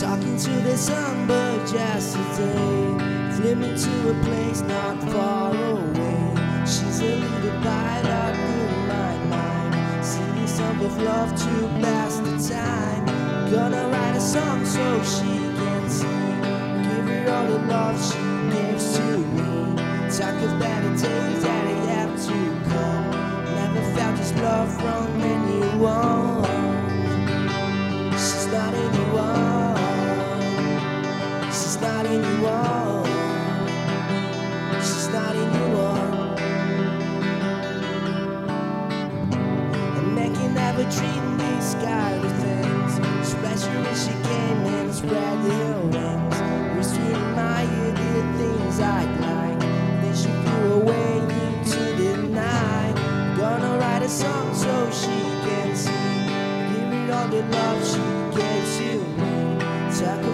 Talking to the songbird yesterday. Me to a place not far away. She's a little bite out in my mind. Singing songs of love to pass the time. Gonna write a song so she can sing. Give her all the love she gives to me. Talk of better days that I have to come. Never felt this love from anyone. Not anyone. She's not anyone. And man can never treat these kind of things. Especially when she came and spread her wings. We sweet admire the things I'd like. Then she flew away into the night. Gonna write a song so she can sing. Give me all the love she gave to me. Talk